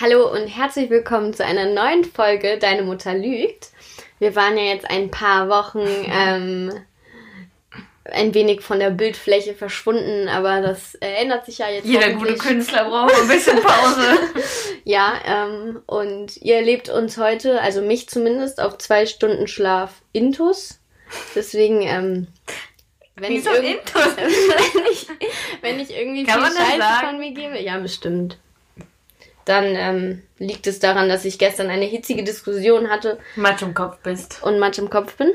Hallo und herzlich willkommen zu einer neuen Folge Deine Mutter lügt. Wir waren ja jetzt ein paar Wochen ähm, ein wenig von der Bildfläche verschwunden, aber das äh, ändert sich ja jetzt. Jeder gute Künstler braucht ein bisschen Pause. ja, ähm, und ihr erlebt uns heute, also mich zumindest, auf zwei Stunden Schlaf Intus. Deswegen, ähm, wenn, ich Intus? wenn, ich, wenn ich irgendwie Kann viel Scheiße von mir gebe, ja, bestimmt dann ähm, liegt es daran, dass ich gestern eine hitzige Diskussion hatte. Matsch im Kopf bist. Und Matsch im Kopf bin.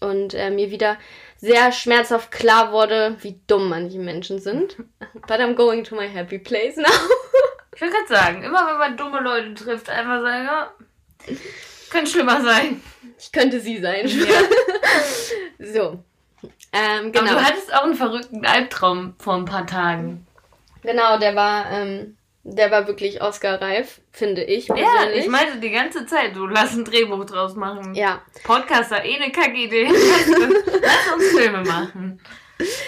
Und äh, mir wieder sehr schmerzhaft klar wurde, wie dumm manche Menschen sind. But I'm going to my happy place now. ich will gerade sagen, immer wenn man dumme Leute trifft, einfach sagen, ja, könnte schlimmer sein. Ich könnte sie sein. Ja. so. Ähm, genau. Aber du hattest auch einen verrückten Albtraum vor ein paar Tagen. Genau, der war, ähm, der war wirklich Oscar-reif, finde ich. Persönlich. Ja, ich meinte die ganze Zeit, du lass ein Drehbuch draus machen. Ja. Podcaster, eh eine Kackidee. lass uns Filme machen.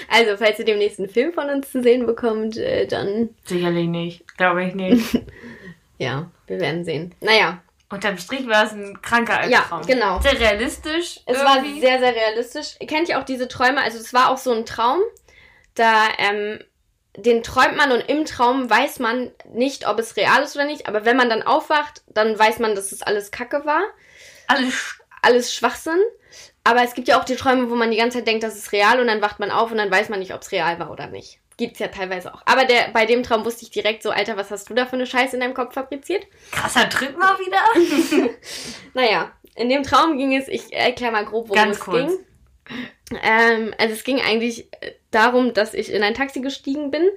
Also, falls ihr den nächsten Film von uns zu sehen bekommt, äh, dann. Sicherlich nicht. Glaube ich nicht. ja, wir werden sehen. Naja. Unterm Strich war es ein kranker Albtraum. Ja, genau. Sehr realistisch. Es irgendwie. war sehr, sehr realistisch. Kennt ihr auch diese Träume? Also, es war auch so ein Traum. Da ähm, den träumt man und im Traum weiß man nicht, ob es real ist oder nicht. Aber wenn man dann aufwacht, dann weiß man, dass es alles Kacke war. Alles, alles Schwachsinn. Aber es gibt ja auch die Träume, wo man die ganze Zeit denkt, das ist real und dann wacht man auf und dann weiß man nicht, ob es real war oder nicht. Gibt's ja teilweise auch. Aber der, bei dem Traum wusste ich direkt so, Alter, was hast du da für eine Scheiße in deinem Kopf fabriziert? Krasser Trip mal wieder. naja, in dem Traum ging es, ich erkläre mal grob, worum Ganz es kurz. ging. Ähm, also es ging eigentlich äh, darum, dass ich in ein Taxi gestiegen bin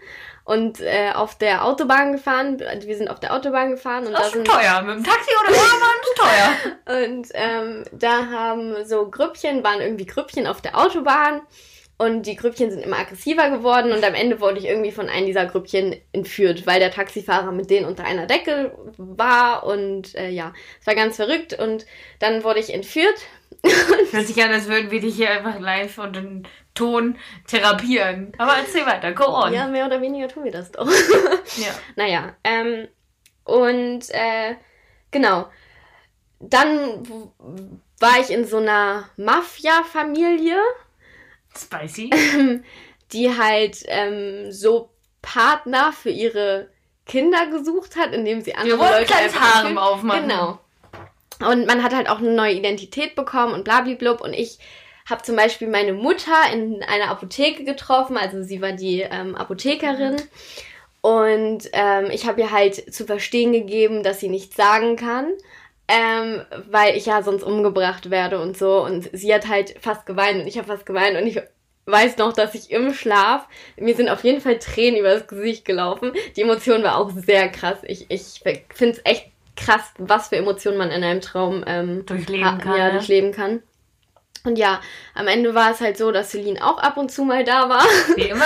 und äh, auf der Autobahn gefahren. Wir sind auf der Autobahn gefahren und das da ist sind teuer. Mit dem Taxi oder ist teuer. und ähm, da haben so Grüppchen, waren irgendwie Grüppchen auf der Autobahn und die Grüppchen sind immer aggressiver geworden und am Ende wurde ich irgendwie von einem dieser Grüppchen entführt, weil der Taxifahrer mit denen unter einer Decke war und äh, ja, es war ganz verrückt und dann wurde ich entführt Hört sich an, als würden wir dich hier einfach live und in Ton therapieren. Aber erzähl weiter, go on. Ja, mehr oder weniger tun wir das doch. ja. Naja, ähm, und äh, genau. Dann war ich in so einer Mafia-Familie. Spicy. die halt ähm, so Partner für ihre Kinder gesucht hat, indem sie andere wir Leute einfach aufmachen. Genau. Und man hat halt auch eine neue Identität bekommen und blablablub. Und ich habe zum Beispiel meine Mutter in einer Apotheke getroffen, also sie war die ähm, Apothekerin. Und ähm, ich habe ihr halt zu verstehen gegeben, dass sie nichts sagen kann, ähm, weil ich ja sonst umgebracht werde und so. Und sie hat halt fast geweint und ich habe fast geweint und ich weiß noch, dass ich im Schlaf, mir sind auf jeden Fall Tränen übers Gesicht gelaufen. Die Emotion war auch sehr krass. Ich, ich finde es echt krass, was für Emotionen man in einem Traum ähm, durchleben kann. Ja, ne? durchleben kann. Und ja, am Ende war es halt so, dass Celine auch ab und zu mal da war. Wie immer.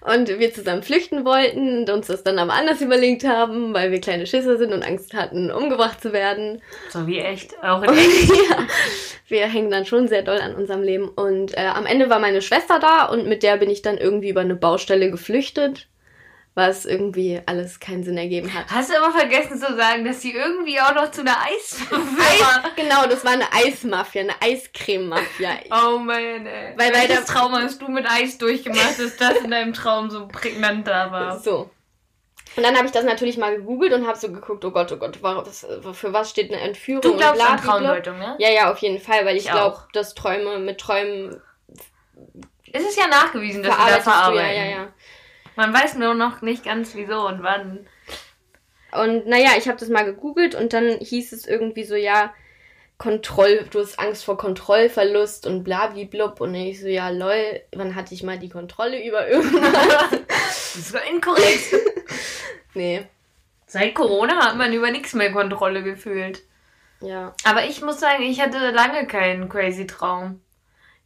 und wir zusammen flüchten wollten und uns das dann aber anders überlegt haben, weil wir kleine Schisser sind und Angst hatten, umgebracht zu werden. So wie echt, auch in echt. ja, wir hängen dann schon sehr doll an unserem Leben. Und äh, am Ende war meine Schwester da und mit der bin ich dann irgendwie über eine Baustelle geflüchtet was irgendwie alles keinen Sinn ergeben hat. Hast du aber vergessen zu sagen, dass sie irgendwie auch noch zu einer Eis... Eis genau, das war eine Eismafia, eine Eiscreme-Mafia. Oh man, ey. Weil, weil das Trauma hast du mit Eis durchgemacht, dass das in deinem Traum so prägnant da war. So. Und dann habe ich das natürlich mal gegoogelt und habe so geguckt, oh Gott, oh Gott, was, für was steht eine Entführung? Du glaubst an Traumdeutung, ne? Ja, ja, auf jeden Fall, weil ich, ich glaube, dass Träume mit Träumen... Es ist ja nachgewiesen, dass sie da verarbeiten. Du, ja, ja, ja. Man weiß nur noch nicht ganz wieso und wann. Und naja, ich habe das mal gegoogelt und dann hieß es irgendwie so, ja, Kontroll, du hast Angst vor Kontrollverlust und blablablub. Und ich so, ja, lol, wann hatte ich mal die Kontrolle über irgendwas? das ist so inkorrekt. nee. Seit Corona hat man über nichts mehr Kontrolle gefühlt. Ja. Aber ich muss sagen, ich hatte lange keinen crazy Traum.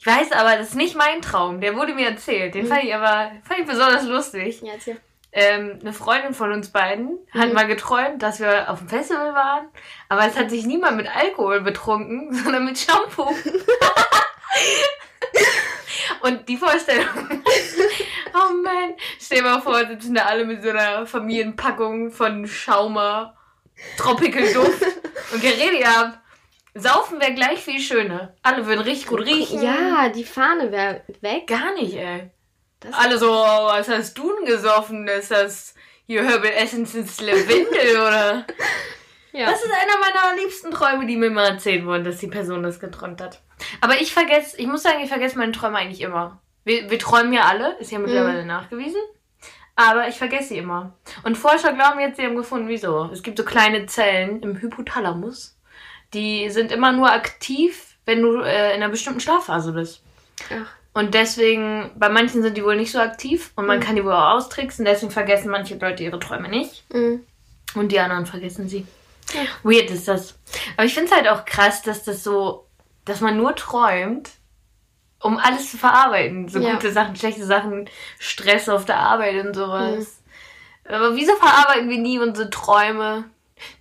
Ich weiß aber, das ist nicht mein Traum. Der wurde mir erzählt. Den mhm. fand ich aber fand ich besonders lustig. Ja, erzähl. Ähm, eine Freundin von uns beiden mhm. hat mal geträumt, dass wir auf dem Festival waren, aber es hat sich niemand mit Alkohol betrunken, sondern mit Shampoo. und die Vorstellung. oh man. Stell dir mal vor, sitzen da alle mit so einer Familienpackung von Schaumer, Tropical Duft und Geräte ab. Saufen wäre gleich viel schöner. Alle würden richtig gut riechen. Ja, die Fahne wäre weg. Gar nicht, ey. Das Alle so, oh, was hast du denn gesoffen? Ist das hier Herbal Essences Lavendel oder? Ja. Das ist einer meiner liebsten Träume, die mir mal erzählen wollen, dass die Person das geträumt hat. Aber ich vergesse, ich muss sagen, ich vergesse meine Träume eigentlich immer. Wir, wir träumen ja alle, ist ja mittlerweile mhm. nachgewiesen. Aber ich vergesse sie immer. Und Forscher glauben jetzt, sie haben gefunden, wieso. Es gibt so kleine Zellen im Hypothalamus, die sind immer nur aktiv, wenn du äh, in einer bestimmten Schlafphase bist. Ach. Und deswegen, bei manchen sind die wohl nicht so aktiv und man mhm. kann die wohl auch austricksen, deswegen vergessen manche Leute ihre Träume nicht. Mhm. Und die anderen vergessen sie. Ja. Weird ist das. Aber ich finde es halt auch krass, dass das so, dass man nur träumt, um alles zu verarbeiten. So ja. gute Sachen, schlechte Sachen, Stress auf der Arbeit und sowas. Mhm. Aber wieso verarbeiten wir nie unsere Träume,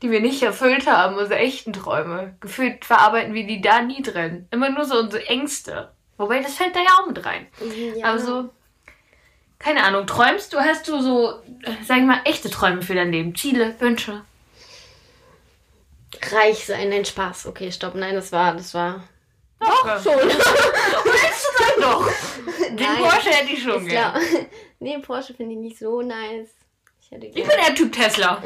die wir nicht erfüllt haben, unsere echten Träume? Gefühlt verarbeiten wir die da nie drin. Immer nur so unsere Ängste. Wobei, das fällt da ja auch mit rein. Ja. Aber so, keine Ahnung, träumst du, hast du so, sag ich mal, echte Träume für dein Leben? Ziele, Wünsche? Reich sein, nein, Spaß. Okay, stopp, nein, das war, das war. Doch, doch schon. Willst du dann doch? Den nein, Porsche hätte ich schon gerne. Nee, Porsche finde ich nicht so nice. Ich, ich bin eher Typ Tesla.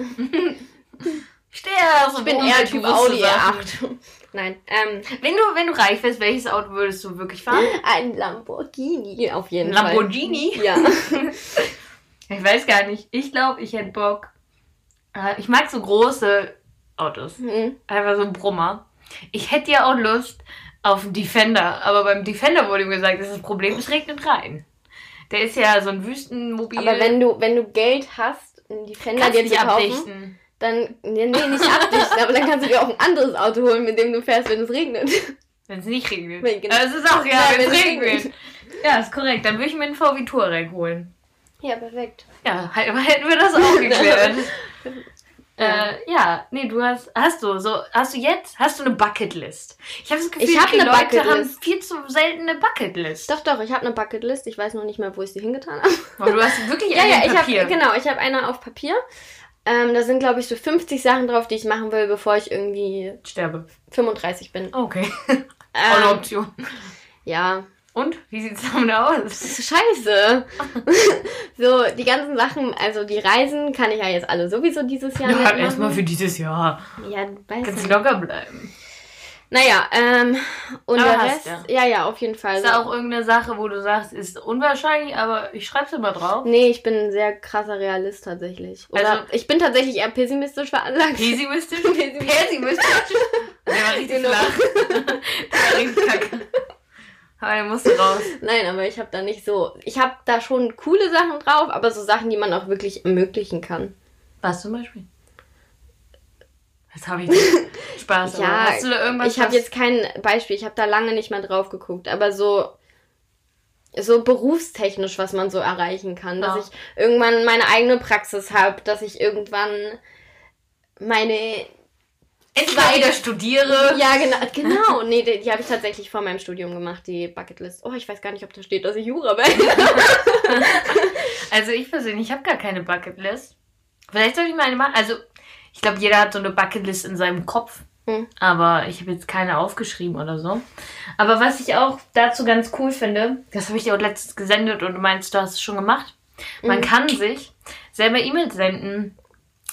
Ich stehe ja so Ich bin eher Typ Audi R8. Nein. Ähm, wenn, du, wenn du reich wärst, welches Auto würdest du wirklich fahren? Ein Lamborghini, auf jeden Fall. Lamborghini? Ja. ich weiß gar nicht. Ich glaube, ich hätte Bock. Äh, ich mag so große Autos. Mhm. Einfach so ein Brummer. Ich hätte ja auch Lust auf einen Defender, aber beim Defender wurde mir gesagt, das, ist das Problem, es regnet rein. Der ist ja so ein Wüstenmobil. Aber wenn du, wenn du Geld hast, einen Defender dir zu kaufen, abdichten. Dann, nee, nicht abdichten, aber dann kannst du dir auch ein anderes Auto holen, mit dem du fährst, wenn es regnet. Wenn es nicht regnet. Wenn, genau. Also es ist auch, ja, ja wenn es regnet. regnet. Ja, ist korrekt. Dann würde ich mir einen VW Touareg holen. Ja, perfekt. Ja, hätten wir das auch geklärt. Ja. Äh, ja, nee, du hast, hast du, so, hast du jetzt, hast du eine Bucketlist? Ich habe das Gefühl, ich hab die Leute Bucketlist. haben viel zu selten eine Bucketlist. Doch, doch, ich habe eine Bucketlist. Ich weiß noch nicht mal, wo ich sie hingetan habe. Aber du hast wirklich eine ja, ja, Papier. Hab, genau, ich habe eine auf Papier. Ähm, da sind, glaube ich, so 50 Sachen drauf, die ich machen will, bevor ich irgendwie sterbe. 35 bin. Okay. Ähm, Auch eine Option. Ja, und? Wie sieht's damit aus? Scheiße. so, die ganzen Sachen, also die Reisen kann ich ja jetzt alle sowieso dieses Jahr Ja, erstmal für dieses Jahr. Ja, weißt Kannst locker bleiben. Naja, ähm, und aber der Rest, ja. ja, ja, auf jeden Fall. Ist da auch irgendeine Sache, wo du sagst, ist unwahrscheinlich, aber ich schreib's immer drauf? Nee, ich bin ein sehr krasser Realist tatsächlich. Oder also, ich bin tatsächlich eher pessimistisch veranlagt. Pessimistisch? Pessimistisch? Der war richtig genau. flach. Der war richtig kacke. Aber er musste raus. Nein, aber ich habe da nicht so. Ich habe da schon coole Sachen drauf, aber so Sachen, die man auch wirklich ermöglichen kann. Was zum Beispiel? Jetzt habe ich Spaß. ja, hast du da irgendwas? Ich habe jetzt kein Beispiel. Ich habe da lange nicht mal drauf geguckt, aber so so berufstechnisch, was man so erreichen kann, ja. dass ich irgendwann meine eigene Praxis habe, dass ich irgendwann meine Entweder studiere. Ja, genau. genau. Nee, die, die habe ich tatsächlich vor meinem Studium gemacht, die Bucketlist. Oh, ich weiß gar nicht, ob da steht, dass ich Jura bin. also ich persönlich habe gar keine Bucketlist. Vielleicht soll ich mal eine machen. Also ich glaube, jeder hat so eine Bucketlist in seinem Kopf. Hm. Aber ich habe jetzt keine aufgeschrieben oder so. Aber was ich auch dazu ganz cool finde, das habe ich dir auch letztens gesendet und du meinst, du hast es schon gemacht. Man mhm. kann sich selber E-Mails senden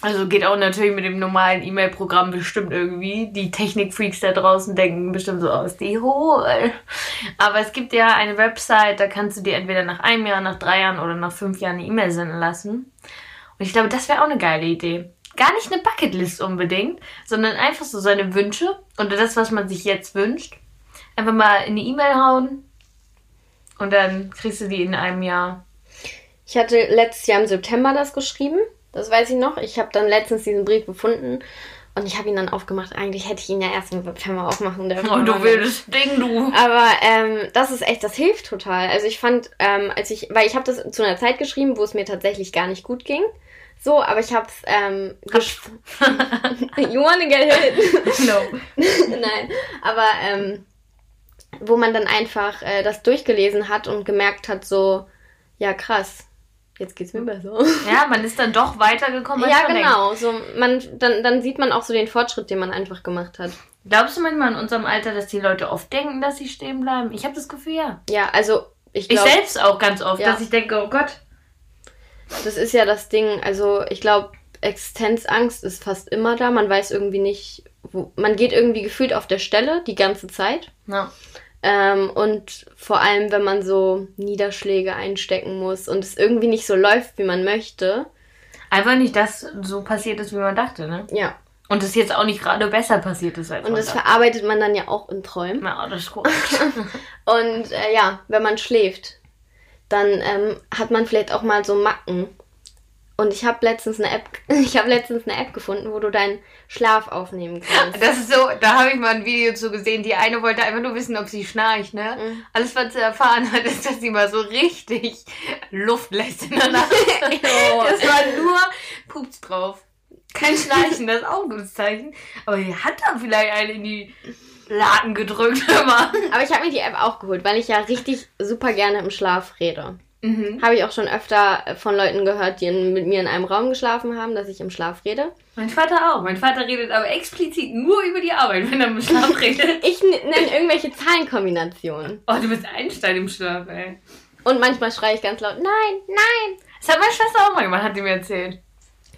also geht auch natürlich mit dem normalen E-Mail-Programm bestimmt irgendwie. Die Technikfreaks da draußen denken bestimmt so aus, die hohl. Aber es gibt ja eine Website, da kannst du dir entweder nach einem Jahr, nach drei Jahren oder nach fünf Jahren eine E-Mail senden lassen. Und ich glaube, das wäre auch eine geile Idee. Gar nicht eine Bucketlist unbedingt, sondern einfach so seine Wünsche und das, was man sich jetzt wünscht. Einfach mal in die E-Mail hauen und dann kriegst du die in einem Jahr. Ich hatte letztes Jahr im September das geschrieben. Das weiß ich noch. Ich habe dann letztens diesen Brief gefunden und ich habe ihn dann aufgemacht. Eigentlich hätte ich ihn ja erst im September aufmachen dürfen. Oh, du wildes Ding, du. Aber ähm, das ist echt, das hilft total. Also ich fand, ähm, als ich, weil ich habe das zu einer Zeit geschrieben, wo es mir tatsächlich gar nicht gut ging. So, aber ich habe es. Ähm, you wanna get hit? no. Nein, aber ähm, wo man dann einfach äh, das durchgelesen hat und gemerkt hat, so, ja, krass. Jetzt geht's mir besser. Ja, man ist dann doch weitergekommen. ja, genau. So, man, dann, dann sieht man auch so den Fortschritt, den man einfach gemacht hat. Glaubst du manchmal in unserem Alter, dass die Leute oft denken, dass sie stehen bleiben? Ich habe das Gefühl, ja. Ja, also ich glaube. Ich selbst auch ganz oft, ja. dass ich denke, oh Gott. Das ist ja das Ding. Also ich glaube, Existenzangst ist fast immer da. Man weiß irgendwie nicht, wo. Man geht irgendwie gefühlt auf der Stelle die ganze Zeit. Ja. Ähm, und vor allem, wenn man so Niederschläge einstecken muss und es irgendwie nicht so läuft, wie man möchte. Einfach nicht, dass so passiert ist, wie man dachte, ne? Ja. Und es jetzt auch nicht gerade besser passiert ist als Und das dachte. verarbeitet man dann ja auch in Träumen. Ja, das ist korrekt. und äh, ja, wenn man schläft, dann ähm, hat man vielleicht auch mal so Macken. Und ich habe letztens eine App, ich habe letztens eine App gefunden, wo du deinen Schlaf aufnehmen kannst. Das ist so, da habe ich mal ein Video zu gesehen. Die eine wollte einfach nur wissen, ob sie schnarcht, ne? Mhm. Alles, was sie erfahren hat, ist, dass sie mal so richtig Luft lässt in der Nacht. das war nur Pups drauf. Kein Schnarchen, das ist auch ein gutes Zeichen. Aber die hat dann vielleicht eine in die Laden gedrückt immer. Aber ich habe mir die App auch geholt, weil ich ja richtig super gerne im Schlaf rede. Mhm. Habe ich auch schon öfter von Leuten gehört, die in, mit mir in einem Raum geschlafen haben, dass ich im Schlaf rede. Mein Vater auch. Mein Vater redet aber explizit nur über die Arbeit, wenn er im Schlaf redet. ich nenne irgendwelche Zahlenkombinationen. Oh, du bist Einstein im Schlaf, ey. Und manchmal schreie ich ganz laut, nein, nein. Das hat meine Schwester auch mal gemacht, hat die mir erzählt.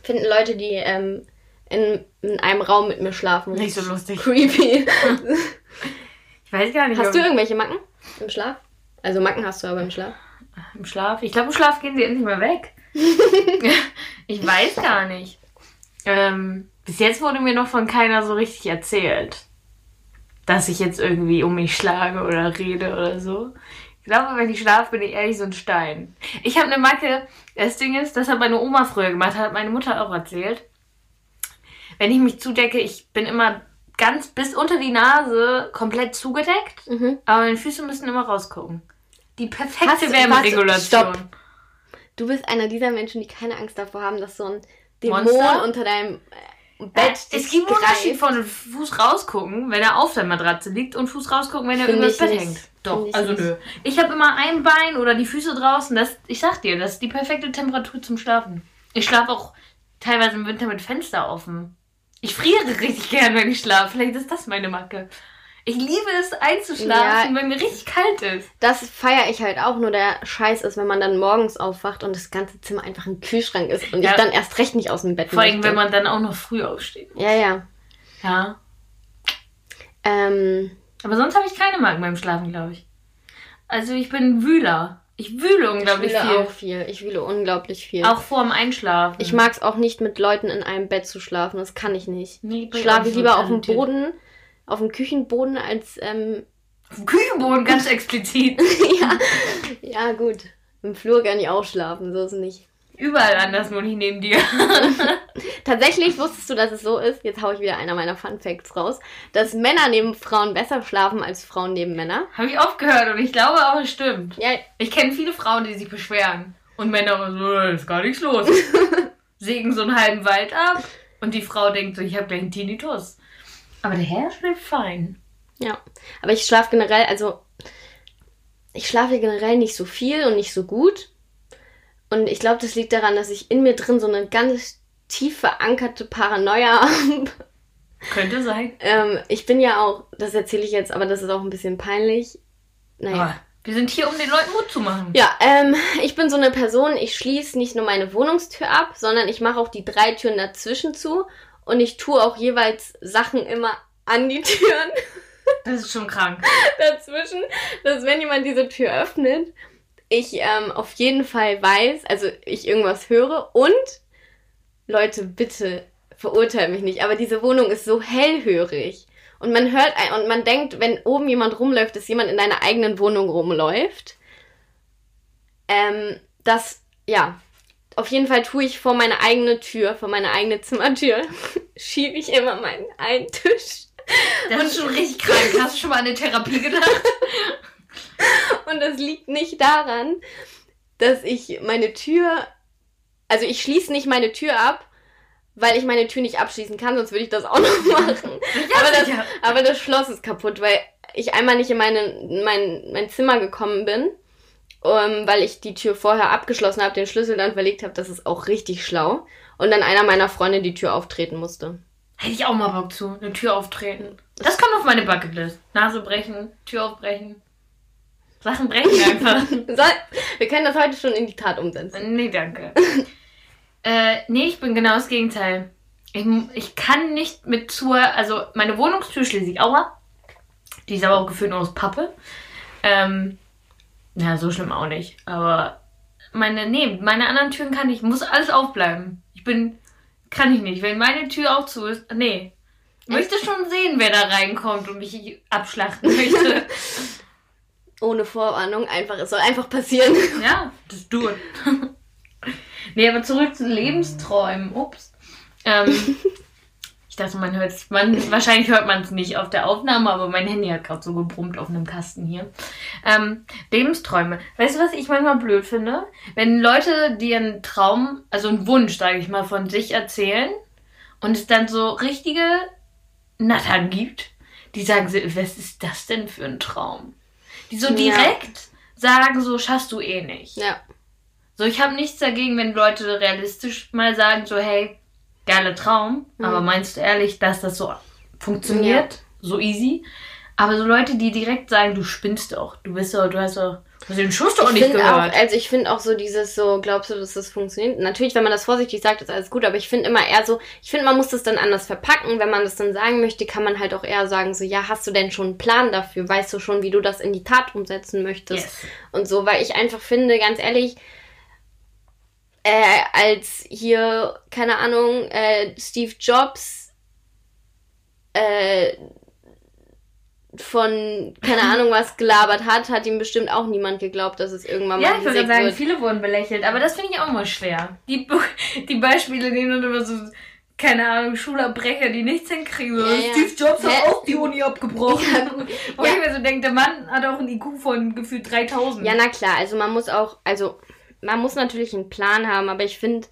Finden Leute, die ähm, in, in einem Raum mit mir schlafen. Nicht so lustig. Creepy. ich weiß gar nicht. Hast du irgendwelche Macken im Schlaf? Also Macken hast du aber im Schlaf. Im Schlaf? Ich glaube, im Schlaf gehen sie endlich mal weg. ich weiß gar nicht. Ähm, bis jetzt wurde mir noch von keiner so richtig erzählt, dass ich jetzt irgendwie um mich schlage oder rede oder so. Ich glaube, wenn ich schlafe, bin ich ehrlich so ein Stein. Ich habe eine Macke. Das Ding ist, das hat meine Oma früher gemacht, hat meine Mutter auch erzählt. Wenn ich mich zudecke, ich bin immer ganz bis unter die Nase komplett zugedeckt, mhm. aber meine Füße müssen immer rausgucken. Die perfekte Wärmeregulation. Stopp. Du bist einer dieser Menschen, die keine Angst davor haben, dass so ein Dämon Monster? unter deinem äh, Bett äh, Es gibt einen Unterschied von Fuß rausgucken, wenn er auf der Matratze liegt und Fuß rausgucken, wenn er über das Bett nicht. hängt. Doch, also nicht. nö. Ich habe immer ein Bein oder die Füße draußen. Das, ich sag dir, das ist die perfekte Temperatur zum Schlafen. Ich schlafe auch teilweise im Winter mit Fenster offen. Ich friere richtig gern, wenn ich schlafe. Vielleicht ist das meine Macke. Ich liebe es einzuschlafen, ja, wenn mir richtig kalt ist. Das feiere ich halt auch. Nur der Scheiß ist, wenn man dann morgens aufwacht und das ganze Zimmer einfach ein Kühlschrank ist und ja. ich dann erst recht nicht aus dem Bett Vor allem, wenn man dann auch noch früh aufsteht. Ja, ja. Ja. Ähm, Aber sonst habe ich keine Magen beim Schlafen, glaube ich. Also ich bin Wühler. Ich wühle unglaublich ich wühle viel. auch viel. Ich wühle unglaublich viel. Auch vorm Einschlafen. Ich mag es auch nicht, mit Leuten in einem Bett zu schlafen. Das kann ich nicht. Nee, ich schlafe lieber auf dem Boden auf dem Küchenboden als. Ähm, auf dem Küchenboden ganz explizit. ja, ja, gut. Im Flur kann ich auch schlafen, so ist es nicht. Überall anders, nur nicht neben dir. Tatsächlich wusstest du, dass es so ist, jetzt haue ich wieder einer meiner Fun Facts raus, dass Männer neben Frauen besser schlafen als Frauen neben Männern. Habe ich oft gehört und ich glaube auch, es stimmt. Ja. Ich kenne viele Frauen, die sich beschweren. Und Männer so, ist gar nichts los. Sägen so einen halben Wald ab und die Frau denkt so, ich habe gleich einen Tinnitus. Aber der Herr schläft fein. Ja, aber ich schlafe generell, also ich schlafe generell nicht so viel und nicht so gut. Und ich glaube, das liegt daran, dass ich in mir drin so eine ganz tief verankerte Paranoia habe. Könnte sein. ähm, ich bin ja auch, das erzähle ich jetzt, aber das ist auch ein bisschen peinlich. Naja. Aber wir sind hier, um den Leuten Mut zu machen. Ja, ähm, ich bin so eine Person, ich schließe nicht nur meine Wohnungstür ab, sondern ich mache auch die drei Türen dazwischen zu und ich tue auch jeweils Sachen immer an die Türen. Das ist schon krank. Dazwischen, dass wenn jemand diese Tür öffnet, ich ähm, auf jeden Fall weiß, also ich irgendwas höre und Leute, bitte verurteilt mich nicht, aber diese Wohnung ist so hellhörig. Und man hört ein, und man denkt, wenn oben jemand rumläuft, dass jemand in deiner eigenen Wohnung rumläuft. Ähm, das, ja, auf jeden Fall tue ich vor meine eigene Tür, vor meine eigene Zimmertür, schiebe ich immer meinen einen Tisch. Das und ist schon richtig krank. Hast du schon mal an eine Therapie gedacht? und das liegt nicht daran, dass ich meine Tür, also ich schließe nicht meine Tür ab, weil ich meine Tür nicht abschließen kann, sonst würde ich das auch noch machen. ja, aber, das, aber das Schloss ist kaputt, weil ich einmal nicht in meine, mein, mein Zimmer gekommen bin ähm, weil ich die Tür vorher abgeschlossen habe, den Schlüssel dann verlegt habe. Das ist auch richtig schlau. Und dann einer meiner Freunde die Tür auftreten musste. Hätte ich auch mal Bock zu, eine Tür auftreten. Das kommt auf meine Bucketlist. Nase brechen, Tür aufbrechen. Sachen brechen einfach. Wir können das heute schon in die Tat umsetzen. Nee, danke. äh, nee, ich bin genau das Gegenteil. Ich, ich kann nicht mit zur, also meine Wohnungstür schließe ich auch ab. Die ist aber auch gefühlt nur aus Pappe. Ähm, ja, so schlimm auch nicht. Aber meine, nee, meine anderen Türen kann ich, muss alles aufbleiben. Ich bin, kann ich nicht. Wenn meine Tür auch zu ist, nee. Ich möchte schon sehen, wer da reinkommt und mich abschlachten möchte. Ohne Vorwarnung, einfach, es soll einfach passieren. Ja, das du. nee, aber zurück zu Lebensträumen. Ups. Ähm, Ich dachte, man hört es. Man, wahrscheinlich hört man es nicht auf der Aufnahme, aber mein Handy hat gerade so gebrummt auf einem Kasten hier. Ähm, Lebensträume. Weißt du, was ich manchmal blöd finde? Wenn Leute dir einen Traum, also einen Wunsch, sage ich mal, von sich erzählen und es dann so richtige Nattern gibt, die sagen was ist das denn für ein Traum? Die so direkt ja. sagen, so schaffst du eh nicht. Ja. So, ich habe nichts dagegen, wenn Leute realistisch mal sagen, so, hey, geiler Traum, mhm. aber meinst du ehrlich, dass das so funktioniert? Ja. So easy? Aber so Leute, die direkt sagen, du spinnst doch, du bist doch, du hast doch, du hast den Schuss doch nicht gehört. Auch, also ich finde auch so dieses so, glaubst du, dass das funktioniert? Natürlich, wenn man das vorsichtig sagt, ist alles gut, aber ich finde immer eher so, ich finde, man muss das dann anders verpacken. Wenn man das dann sagen möchte, kann man halt auch eher sagen, so, ja, hast du denn schon einen Plan dafür? Weißt du schon, wie du das in die Tat umsetzen möchtest? Yes. Und so, weil ich einfach finde, ganz ehrlich, äh, als hier, keine Ahnung, äh, Steve Jobs äh, von, keine Ahnung, was gelabert hat, hat ihm bestimmt auch niemand geglaubt, dass es irgendwann mal Ja, ich würde sagen, wird. viele wurden belächelt, aber das finde ich auch mal schwer. Die, die Beispiele, die dann immer so, keine Ahnung, Schulabbrecher, die nichts hinkriegen. Ja, ja. Steve Jobs hat auch die Uni abgebrochen. Ja, Wo ja. ich mir so denke, der Mann hat auch ein IQ von gefühlt 3000. Ja, na klar, also man muss auch, also man muss natürlich einen Plan haben, aber ich finde,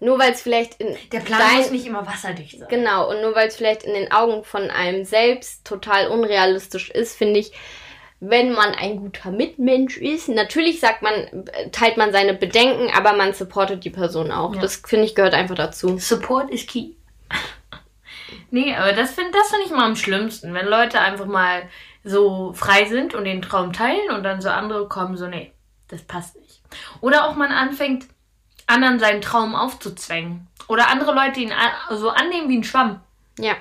nur weil es vielleicht in. Der Plan dein, muss nicht immer wasserdicht sein. Genau, und nur weil es vielleicht in den Augen von einem selbst total unrealistisch ist, finde ich, wenn man ein guter Mitmensch ist, natürlich sagt man, teilt man seine Bedenken, aber man supportet die Person auch. Ja. Das finde ich gehört einfach dazu. Support ist key. nee, aber das finde das find ich mal am schlimmsten, wenn Leute einfach mal so frei sind und den Traum teilen und dann so andere kommen, so, nee, das passt nicht. Oder auch man anfängt, anderen seinen Traum aufzuzwängen. Oder andere Leute ihn so annehmen wie ein Schwamm. Ja.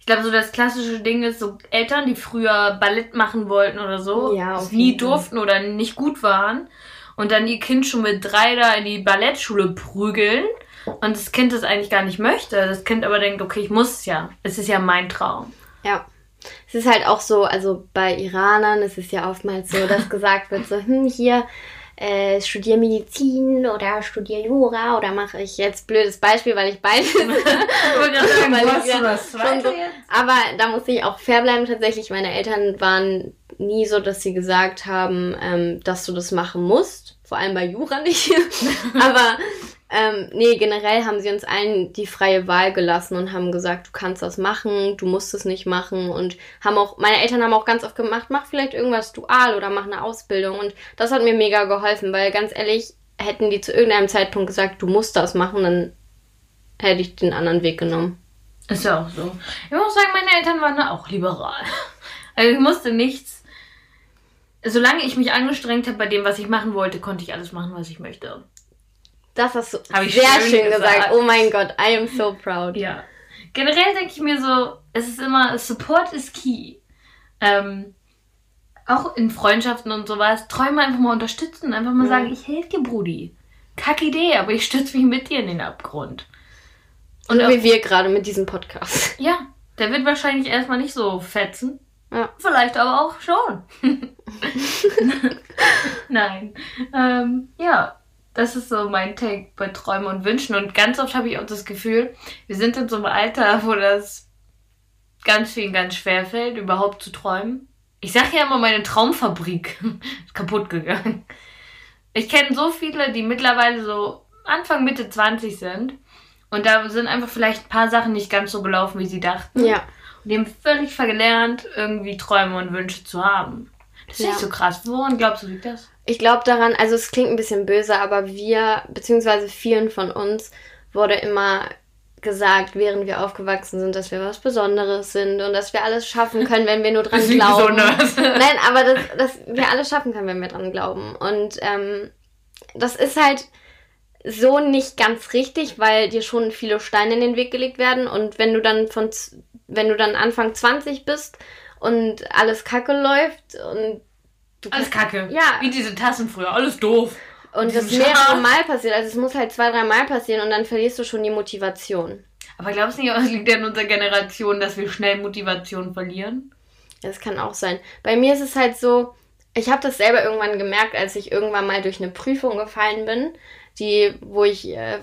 Ich glaube, so das klassische Ding ist, so Eltern, die früher Ballett machen wollten oder so, ja, nie durften oder nicht gut waren und dann ihr Kind schon mit drei da in die Ballettschule prügeln und das Kind das eigentlich gar nicht möchte. Das Kind aber denkt, okay, ich muss es ja. Es ist ja mein Traum. Ja. Es ist halt auch so, also bei Iranern ist es ja oftmals so, dass gesagt wird, so, hm, hier, äh, studiere Medizin oder studiere Jura oder mache ich jetzt blödes Beispiel, weil ich beides. so, aber da muss ich auch fair bleiben tatsächlich. Meine Eltern waren nie so, dass sie gesagt haben, ähm, dass du das machen musst. Vor allem bei Jura nicht. aber ähm, nee, generell haben sie uns allen die freie Wahl gelassen und haben gesagt, du kannst das machen, du musst es nicht machen und haben auch, meine Eltern haben auch ganz oft gemacht, mach vielleicht irgendwas dual oder mach eine Ausbildung und das hat mir mega geholfen, weil ganz ehrlich, hätten die zu irgendeinem Zeitpunkt gesagt, du musst das machen, dann hätte ich den anderen Weg genommen. Ist ja auch so. Ich muss sagen, meine Eltern waren da auch liberal. Also ich musste nichts. Solange ich mich angestrengt habe bei dem, was ich machen wollte, konnte ich alles machen, was ich möchte. Das hast du sehr schön, schön gesagt. gesagt. Oh mein Gott, I am so proud. Ja. Generell denke ich mir so, es ist immer, Support is key. Ähm, auch in Freundschaften und sowas, Träume einfach mal unterstützen. Einfach mal mhm. sagen, ich helfe dir, Brudi. Kack Idee, aber ich stütze mich mit dir in den Abgrund. Und so wie wir gerade mit diesem Podcast. Ja, der wird wahrscheinlich erstmal nicht so fetzen. Ja. Vielleicht aber auch schon. Nein. Ähm, ja, das ist so mein Take bei Träumen und Wünschen. Und ganz oft habe ich auch das Gefühl, wir sind in so einem Alter, wo das ganz vielen ganz schwer fällt, überhaupt zu träumen. Ich sage ja immer, meine Traumfabrik ist kaputt gegangen. Ich kenne so viele, die mittlerweile so Anfang, Mitte 20 sind. Und da sind einfach vielleicht ein paar Sachen nicht ganz so gelaufen, wie sie dachten. Ja. Und die haben völlig verlernt, irgendwie Träume und Wünsche zu haben. Das ist ja. nicht so krass. Woran glaubst du, liegt das? Ich glaube daran, also es klingt ein bisschen böse, aber wir, beziehungsweise vielen von uns, wurde immer gesagt, während wir aufgewachsen sind, dass wir was Besonderes sind und dass wir alles schaffen können, wenn wir nur dran glauben. Besonders. Nein, aber dass, dass wir alles schaffen können, wenn wir dran glauben. Und ähm, das ist halt so nicht ganz richtig, weil dir schon viele Steine in den Weg gelegt werden und wenn du dann von wenn du dann Anfang 20 bist und alles kacke läuft und du alles kacke. Ja. Wie diese Tassen früher, alles doof. Und das mehrere Mal passiert. Also es muss halt zwei, drei Mal passieren und dann verlierst du schon die Motivation. Aber glaubst du nicht, es liegt ja in unserer Generation, dass wir schnell Motivation verlieren? Das kann auch sein. Bei mir ist es halt so, ich habe das selber irgendwann gemerkt, als ich irgendwann mal durch eine Prüfung gefallen bin, die, wo ich, äh,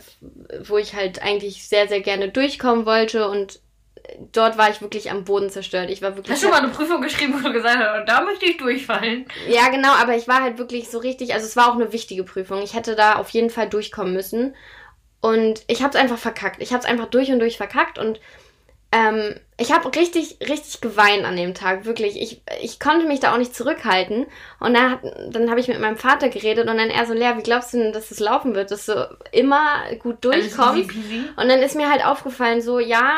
wo ich halt eigentlich sehr, sehr gerne durchkommen wollte und dort war ich wirklich am Boden zerstört. Ich war wirklich. Hast du mal eine Prüfung geschrieben, wo du gesagt hast, da möchte ich durchfallen? Ja, genau, aber ich war halt wirklich so richtig, also es war auch eine wichtige Prüfung. Ich hätte da auf jeden Fall durchkommen müssen. Und ich habe es einfach verkackt. Ich habe es einfach durch und durch verkackt und ähm, ich habe richtig, richtig geweint an dem Tag, wirklich. Ich, ich konnte mich da auch nicht zurückhalten. Und dann, dann habe ich mit meinem Vater geredet und dann er so, Lea, wie glaubst du denn, dass das laufen wird, dass du immer gut durchkommst? Und dann ist mir halt aufgefallen, so, ja,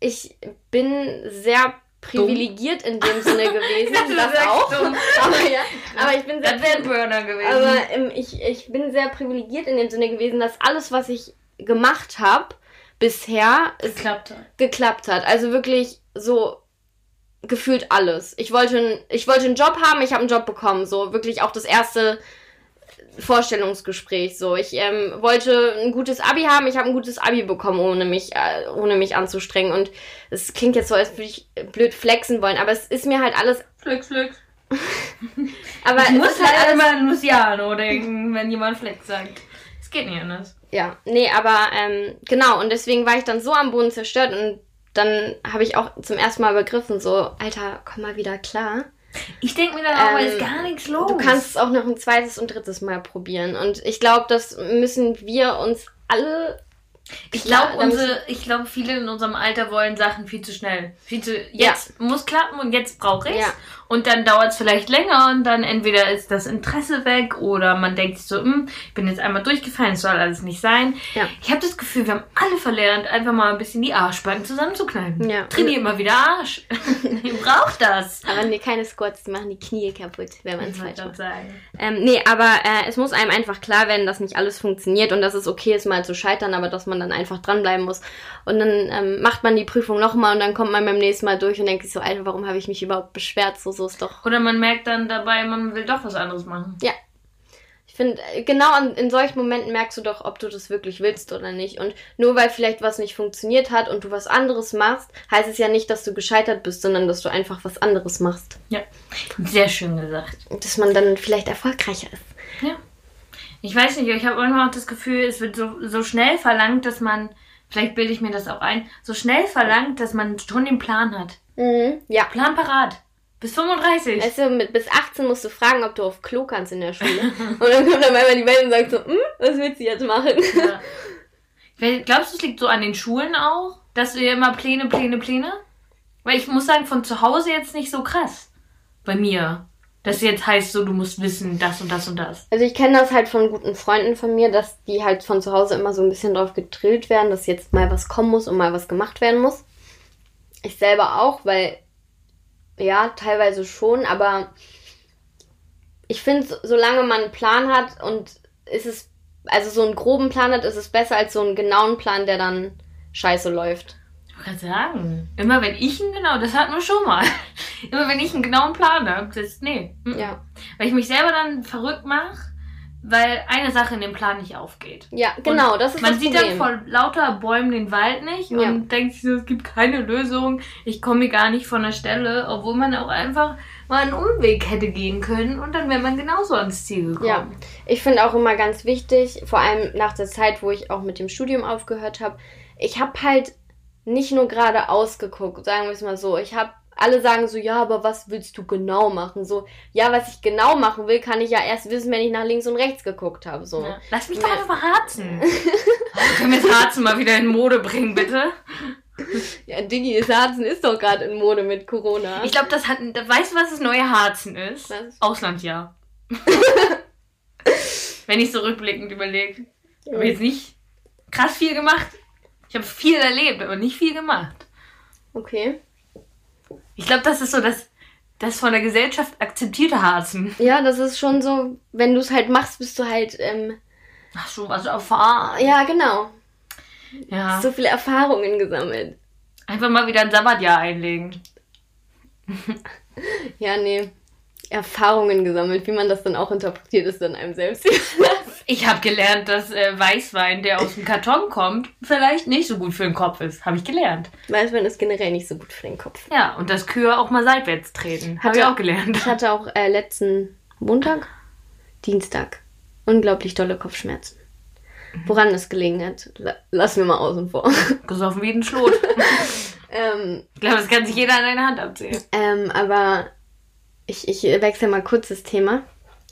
ich bin sehr privilegiert in dem Sinne gewesen. das, das auch. Aber ja, aber ich bin sehr, sehr Burner gewesen. Aber ähm, ich, ich bin sehr privilegiert in dem Sinne gewesen, dass alles, was ich gemacht habe, bisher geklappt hat. geklappt hat. Also wirklich so gefühlt alles. Ich wollte, ich wollte einen Job haben, ich habe einen Job bekommen. So wirklich auch das erste Vorstellungsgespräch. So, ich ähm, wollte ein gutes Abi haben, ich habe ein gutes Abi bekommen, ohne mich, äh, ohne mich anzustrengen. Und es klingt jetzt so, als würde ich blöd flexen wollen, aber es ist mir halt alles. Flex, flex. aber ich muss halt, halt immer an Luciano denken, wenn jemand Flex sagt. Es geht nicht anders. Ja, nee, aber ähm, genau, und deswegen war ich dann so am Boden zerstört und dann habe ich auch zum ersten Mal begriffen, so, Alter, komm mal wieder klar. Ich denke mir dann auch, ähm, ist gar nichts los. Du kannst es auch noch ein zweites und drittes Mal probieren. Und ich glaube, das müssen wir uns alle ich glaube, unsere, ich glaube, viele in unserem Alter wollen Sachen viel zu schnell. Viel zu, jetzt ja. muss klappen und jetzt brauche ich ja. Und dann dauert es vielleicht länger und dann entweder ist das Interesse weg oder man denkt sich so, hm, ich bin jetzt einmal durchgefallen, es soll alles nicht sein. Ja. Ich habe das Gefühl, wir haben alle verlernt, einfach mal ein bisschen die Arschbacken zusammenzukneifen. Ja. Trainier immer wieder Arsch. Ihr braucht das. Aber nee, keine Squats, die machen die Knie kaputt, wenn man es falsch macht. Sagen. Ähm, nee, aber äh, es muss einem einfach klar werden, dass nicht alles funktioniert und dass es okay ist, mal zu scheitern, aber dass man dann einfach dranbleiben muss. Und dann ähm, macht man die Prüfung nochmal und dann kommt man beim nächsten Mal durch und denkt sich so, Alter, warum habe ich mich überhaupt beschwert? So, so ist doch. Oder man merkt dann dabei, man will doch was anderes machen. Ja. Ich finde, äh, genau in, in solchen Momenten merkst du doch, ob du das wirklich willst oder nicht. Und nur weil vielleicht was nicht funktioniert hat und du was anderes machst, heißt es ja nicht, dass du gescheitert bist, sondern dass du einfach was anderes machst. Ja. Sehr schön gesagt. Dass man dann vielleicht erfolgreicher ist. Ja. Ich weiß nicht, ich habe immer auch das Gefühl, es wird so, so schnell verlangt, dass man vielleicht bilde ich mir das auch ein, so schnell verlangt, dass man schon den Plan hat. Mhm, ja. Plan parat. Bis 35. Weißt du, mit, bis 18 musst du fragen, ob du auf Klo kannst in der Schule. und dann kommt dann einmal die Welt und sagt so, hm, was willst du jetzt machen? Ja. Glaubst du, es liegt so an den Schulen auch? Dass wir immer Pläne, Pläne, Pläne? Weil ich muss sagen, von zu Hause jetzt nicht so krass. Bei mir. Das jetzt heißt so, du musst wissen, das und das und das. Also ich kenne das halt von guten Freunden von mir, dass die halt von zu Hause immer so ein bisschen drauf getrillt werden, dass jetzt mal was kommen muss und mal was gemacht werden muss. Ich selber auch, weil ja, teilweise schon, aber ich finde, solange man einen Plan hat und ist es, also so einen groben Plan hat, ist es besser als so einen genauen Plan, der dann scheiße läuft. Kann sagen, immer wenn ich einen genau, das hatten wir schon mal. immer wenn ich einen genauen Plan habe, das nee. Ja. Weil ich mich selber dann verrückt mache, weil eine Sache in dem Plan nicht aufgeht. Ja, genau, und das ist Man das sieht dann vor lauter Bäumen den Wald nicht ja. und denkt sich, es gibt keine Lösung, ich komme hier gar nicht von der Stelle, obwohl man auch einfach mal einen Umweg hätte gehen können und dann wäre man genauso ans Ziel gekommen. Ja, ich finde auch immer ganz wichtig, vor allem nach der Zeit, wo ich auch mit dem Studium aufgehört habe, ich habe halt nicht nur gerade ausgeguckt, sagen wir es mal so. Ich habe alle sagen so, ja, aber was willst du genau machen? So, ja, was ich genau machen will, kann ich ja erst wissen, wenn ich nach links und rechts geguckt habe. So. Ja. Lass mich doch einfach harzen. Können wir das Harzen mal wieder in Mode bringen, bitte? Ja, Diggi, das Harzen ist doch gerade in Mode mit Corona. Ich glaube, das hat. Weißt du, was das neue Harzen ist? Was? Auslandsjahr. Wenn ich so rückblickend überlege. Ich habe jetzt nicht krass viel gemacht. Ich habe viel erlebt, aber nicht viel gemacht. Okay. Ich glaube, das ist so das, das von der Gesellschaft akzeptierte Harzen. Ja, das ist schon so, wenn du es halt machst, bist du halt. Ähm, Ach so, was erfahren. Ja, genau. Ja. So viele Erfahrungen gesammelt. Einfach mal wieder ein Sabbatjahr einlegen. ja, nee. Erfahrungen gesammelt. Wie man das dann auch interpretiert, ist dann einem selbst. ich habe gelernt, dass äh, Weißwein, der aus dem Karton kommt, vielleicht nicht so gut für den Kopf ist. Habe ich gelernt. Weißwein ist generell nicht so gut für den Kopf. Ja, und dass Kühe auch mal seitwärts treten. Habe ich auch gelernt. Ich hatte auch äh, letzten Montag, Dienstag, unglaublich tolle Kopfschmerzen. Woran es gelegen hat, lassen wir mal außen vor. Gesoffen wie ein Schlot. ähm, ich glaube, das kann sich jeder an einer Hand abzählen. Ähm, aber ich, ich wechsle mal kurz das Thema.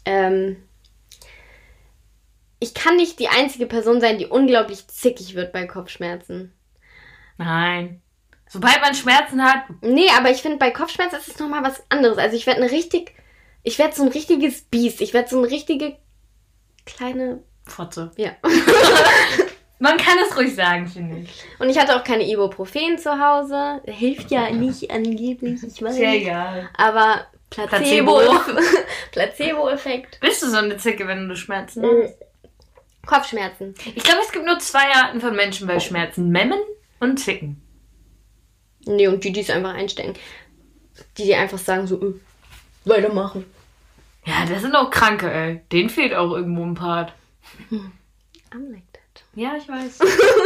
Ähm, ich kann nicht die einzige Person sein, die unglaublich zickig wird bei Kopfschmerzen. Nein. Sobald man Schmerzen hat. Nee, aber ich finde, bei Kopfschmerzen ist es nochmal was anderes. Also ich werde eine richtig. Ich werde so ein richtiges Biest. Ich werde so eine richtige kleine Fotze. Ja. Man kann es ruhig sagen, finde ich. Und ich hatte auch keine Ibuprofen zu Hause. Hilft ja nicht angeblich, ich weiß. Sehr egal. Aber Placebo. Placebo-Effekt. Bist du so eine Zicke, wenn du Schmerzen hast? Kopfschmerzen. Ich glaube, es gibt nur zwei Arten von Menschen bei Schmerzen. Memmen und Zicken. Nee, und die, die es einfach einstecken. Die, die einfach sagen so, äh, weitermachen. Ja, das sind auch Kranke, ey. Denen fehlt auch irgendwo ein Part. I'm like that. Ja, ich weiß.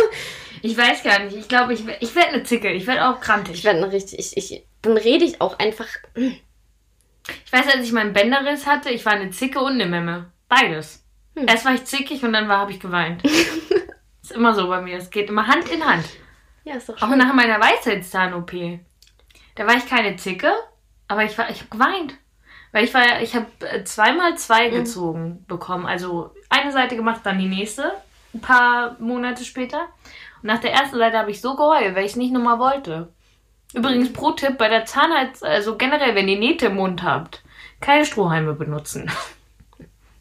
ich weiß gar nicht. Ich glaube, ich, ich werde eine Zicke. Ich werde auch krantig. Ich werde eine richtig. Ich, ich, dann rede ich auch einfach. Ich weiß, als ich meinen Bänderriss hatte, ich war eine Zicke und eine Memme. Beides. Hm. Erst war ich zickig und dann habe ich geweint. ist immer so bei mir. Es geht immer Hand in Hand. Ja, ist doch schön. Auch nach meiner Weisheitszahn-OP. Da war ich keine Zicke, aber ich, ich habe geweint. Weil ich war, ich habe äh, zweimal zwei mhm. gezogen bekommen. Also eine Seite gemacht, dann die nächste, ein paar Monate später. Und nach der ersten Seite habe ich so geheult, weil ich es nicht nochmal wollte. Übrigens, pro Tipp, bei der Zahnarzt, also generell, wenn ihr Nähte im Mund habt, keine Strohhalme benutzen.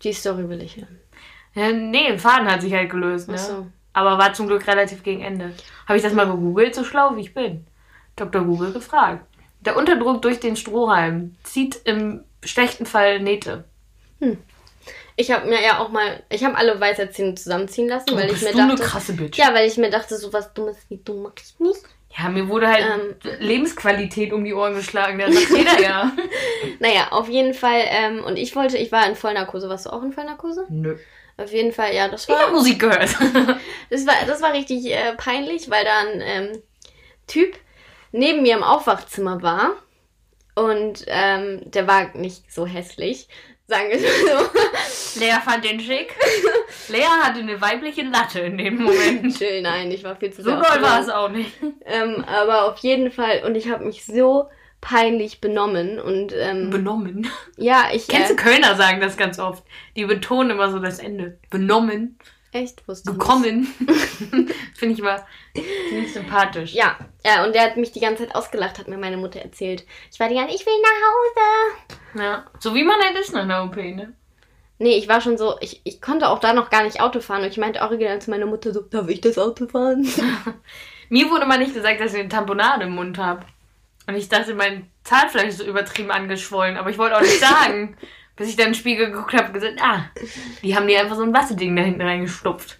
Die Story will ich hören. Ja, nee, ein Faden hat sich halt gelöst, ne? So. Aber war zum Glück relativ gegen Ende. Habe ich das mal gegoogelt, so schlau wie ich bin. Dr. Google gefragt. Der Unterdruck durch den Strohhalm zieht im schlechten Fall Nähte. Hm. Ich habe mir ja auch mal, ich habe alle Weisheitszähne zusammenziehen lassen, oh, weil ich mir du dachte, eine krasse Bitch. ja, weil ich mir dachte, so was Dummes wie du mag ich nicht. Ja, mir wurde halt ähm, Lebensqualität um die Ohren geschlagen, der sagt jeder ja. naja, auf jeden Fall, ähm, und ich wollte, ich war in Vollnarkose. Warst du auch in Vollnarkose? Nö. Auf jeden Fall, ja, das war. Ich Musik gehört. das war, das war richtig äh, peinlich, weil da ein ähm, Typ neben mir im Aufwachzimmer war und ähm, der war nicht so hässlich, sagen wir so. Lea fand den schick. Lea hatte eine weibliche Latte in dem Moment. Chill, nein, ich war viel zu So doll war es auch nicht. Ähm, aber auf jeden Fall, und ich habe mich so peinlich benommen und ähm, benommen. Ja, ich. Kennst äh, du Kölner sagen das ganz oft? Die betonen immer so das Ende. Benommen. Echt? Wusste Gekommen. Finde ich immer ziemlich sympathisch. Ja, ja, und der hat mich die ganze Zeit ausgelacht, hat mir meine Mutter erzählt. Ich war die ganze ich will nach Hause. Ja, so wie man halt ist nach einer OP, ne? Nee, ich war schon so, ich, ich konnte auch da noch gar nicht Auto fahren. Und ich meinte original zu meiner Mutter so, darf ich das Auto fahren? Mir wurde mal nicht gesagt, dass ich eine Tamponade im Mund habe. Und ich dachte, mein Zahnfleisch ist so übertrieben angeschwollen. Aber ich wollte auch nicht sagen. Bis ich dann im Spiegel geguckt habe und gesagt, ah, die haben dir einfach so ein Wasserding da hinten reingestopft.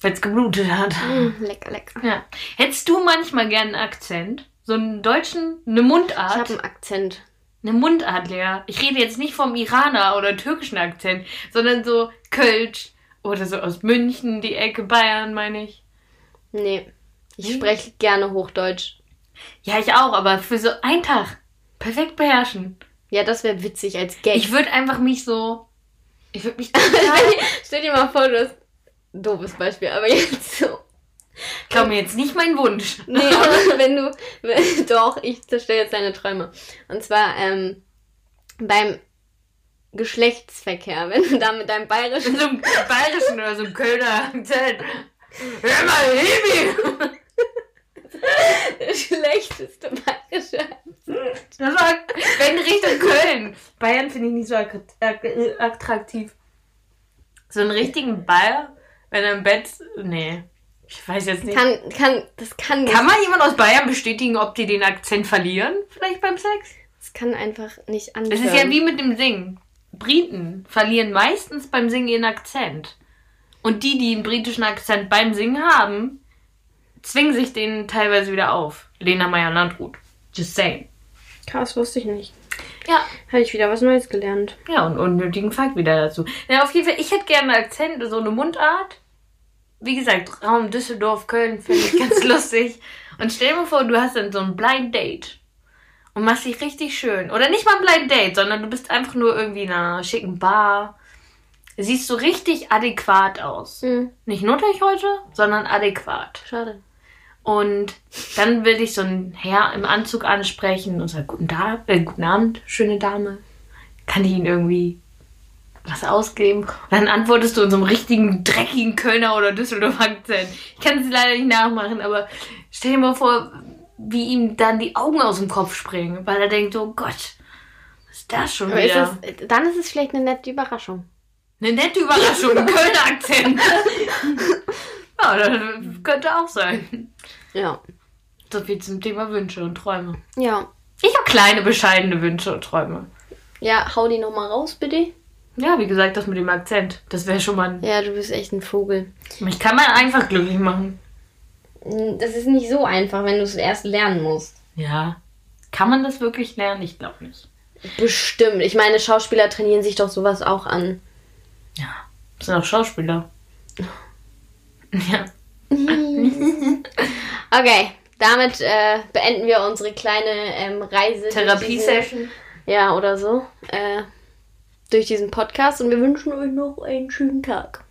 Weil es geblutet hat. Mm, lecker, lecker. Ja. Hättest du manchmal gern einen Akzent? So einen deutschen, eine Mundart? Ich habe einen Akzent. Eine Mundart, Lea. Ich rede jetzt nicht vom Iraner oder türkischen Akzent, sondern so Kölsch oder so aus München, die Ecke Bayern, meine ich. Nee. Ich hm? spreche gerne Hochdeutsch. Ja, ich auch, aber für so einen Tag perfekt beherrschen. Ja, das wäre witzig als Gag. Ich würde einfach mich so. Ich würde mich. Stell dir mal vor, du hast. Doofes Beispiel, aber jetzt so. Glaub mir jetzt nicht mein Wunsch. Nee, aber wenn du. Wenn, doch, ich zerstöre jetzt deine Träume. Und zwar, ähm, beim Geschlechtsverkehr, wenn du da mit deinem bayerischen. so einem bayerischen oder so einem Kölner Akzent. Hör mal, Hebi! schlechteste bayerische Das war, wenn Richtung Köln. Bayern finde ich nicht so attraktiv. So einen richtigen Bayer, wenn er im Bett. Nee. Ich weiß jetzt nicht. Kann, kann, das kann nicht. Kann mal jemand aus Bayern bestätigen, ob die den Akzent verlieren? Vielleicht beim Sex? Das kann einfach nicht anders. Es ist ja wie mit dem Singen. Briten verlieren meistens beim Singen ihren Akzent. Und die, die einen britischen Akzent beim Singen haben, zwingen sich den teilweise wieder auf. Lena Meyer-Landrut. Just saying. Krass, wusste ich nicht. Ja. Habe ich wieder was Neues gelernt. Ja, und unnötigen Fakt wieder dazu. Ja, auf jeden Fall, ich hätte gerne einen Akzent, so eine Mundart wie gesagt, Raum Düsseldorf, Köln finde ich ganz lustig. Und stell dir vor, du hast dann so ein Blind Date und machst dich richtig schön. Oder nicht mal ein Blind Date, sondern du bist einfach nur irgendwie in einer schicken Bar. Siehst du richtig adäquat aus. Mhm. Nicht nuttig heute, sondern adäquat. Schade. Und dann will ich so ein Herr im Anzug ansprechen und sagt, guten, Tag, äh, guten Abend, schöne Dame. Kann ich ihn irgendwie was ausgeben. Und dann antwortest du in so einem richtigen, dreckigen Kölner oder Düsseldorfer Akzent. Ich kann es leider nicht nachmachen, aber stell dir mal vor, wie ihm dann die Augen aus dem Kopf springen, weil er denkt, oh Gott, was ist das schon aber wieder? Ist es, dann ist es vielleicht eine nette Überraschung. Eine nette Überraschung, ein Kölner Akzent. ja, das könnte auch sein. Ja. So viel zum Thema Wünsche und Träume. Ja. Ich habe kleine, bescheidene Wünsche und Träume. Ja, hau die nochmal raus, bitte. Ja, wie gesagt, das mit dem Akzent. Das wäre schon mal. Ein ja, du bist echt ein Vogel. Mich kann man einfach glücklich machen. Das ist nicht so einfach, wenn du es erst lernen musst. Ja. Kann man das wirklich lernen? Ich glaube nicht. Bestimmt. Ich meine, Schauspieler trainieren sich doch sowas auch an. Ja. Das sind auch Schauspieler. ja. okay. Damit äh, beenden wir unsere kleine ähm, Reise. Therapie-Session. Ja, oder so. Äh, durch diesen Podcast und wir wünschen euch noch einen schönen Tag.